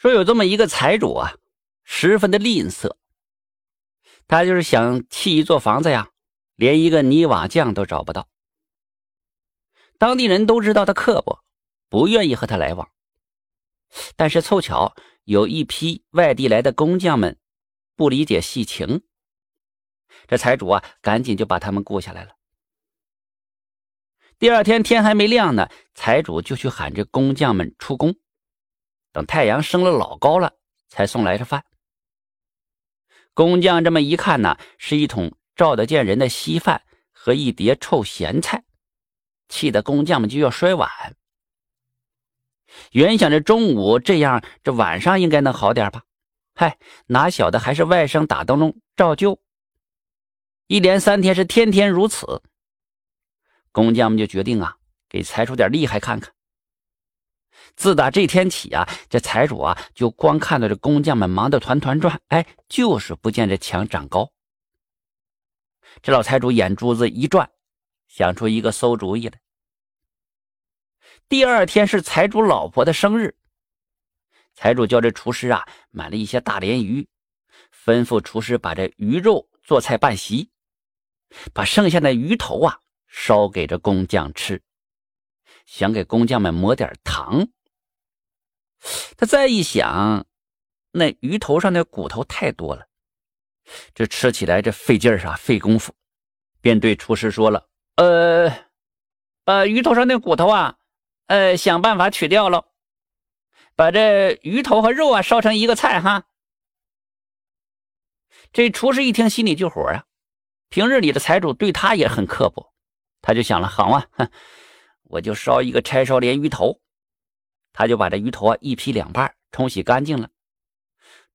说有这么一个财主啊，十分的吝啬，他就是想砌一座房子呀，连一个泥瓦匠都找不到。当地人都知道他刻薄，不愿意和他来往。但是凑巧有一批外地来的工匠们不理解细情，这财主啊，赶紧就把他们雇下来了。第二天天还没亮呢，财主就去喊这工匠们出工。等太阳升了老高了，才送来这饭。工匠这么一看呢，是一桶照得见人的稀饭和一碟臭咸菜，气得工匠们就要摔碗。原想着中午这样，这晚上应该能好点吧？嗨，哪晓得还是外甥打灯笼照旧。一连三天是天天如此。工匠们就决定啊，给财主点厉害看看。自打这天起啊，这财主啊就光看到这工匠们忙得团团转，哎，就是不见这墙长高。这老财主眼珠子一转，想出一个馊主意来。第二天是财主老婆的生日，财主叫这厨师啊买了一些大鲢鱼，吩咐厨师把这鱼肉做菜办席，把剩下的鱼头啊。烧给这工匠吃，想给工匠们抹点糖。他再一想，那鱼头上的骨头太多了，这吃起来这费劲儿啊，费功夫，便对厨师说了：“呃，把鱼头上的骨头啊，呃，想办法取掉了，把这鱼头和肉啊烧成一个菜哈。”这厨师一听，心里就火啊，平日里的财主对他也很刻薄。他就想了，好啊，我就烧一个柴烧鲢鱼头。他就把这鱼头啊一劈两半，冲洗干净了，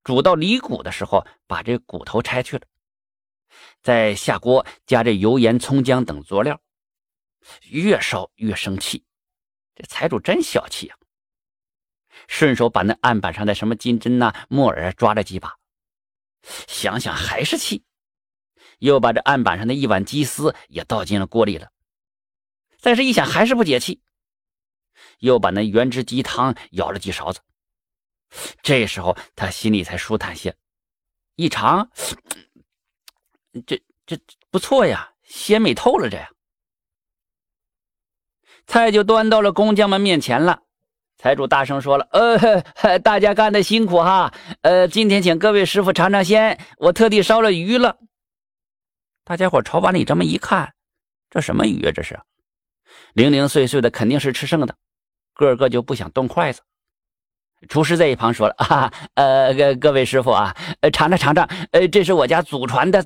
煮到离骨的时候，把这骨头拆去了，再下锅加这油盐葱姜等佐料，越烧越生气。这财主真小气啊！顺手把那案板上的什么金针呐、木耳抓了几把，想想还是气，又把这案板上的一碗鸡丝也倒进了锅里了。但是，一想还是不解气，又把那原汁鸡汤舀了几勺子。这时候他心里才舒坦些，一尝，这这不错呀，鲜美透了这呀。菜就端到了工匠们面前了。财主大声说了：“呃，大家干的辛苦哈，呃，今天请各位师傅尝尝鲜，我特地烧了鱼了。”大家伙朝碗里这么一看，这什么鱼啊？这是？零零碎碎的肯定是吃剩的，个个就不想动筷子。厨师在一旁说了：“啊，呃，各各位师傅啊，尝尝尝尝，呃，这是我家祖传的。”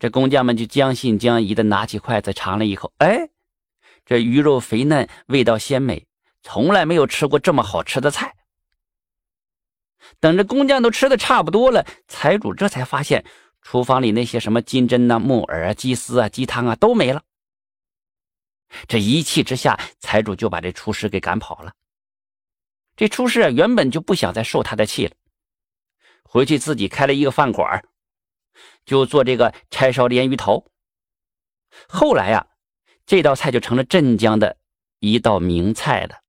这工匠们就将信将疑的拿起筷子尝了一口，哎，这鱼肉肥嫩，味道鲜美，从来没有吃过这么好吃的菜。等着工匠都吃的差不多了，财主这才发现厨房里那些什么金针呐、木耳啊、鸡丝啊、鸡汤啊都没了。这一气之下，财主就把这厨师给赶跑了。这厨师啊，原本就不想再受他的气了，回去自己开了一个饭馆，就做这个柴烧鲢鱼头。后来呀，这道菜就成了镇江的一道名菜了。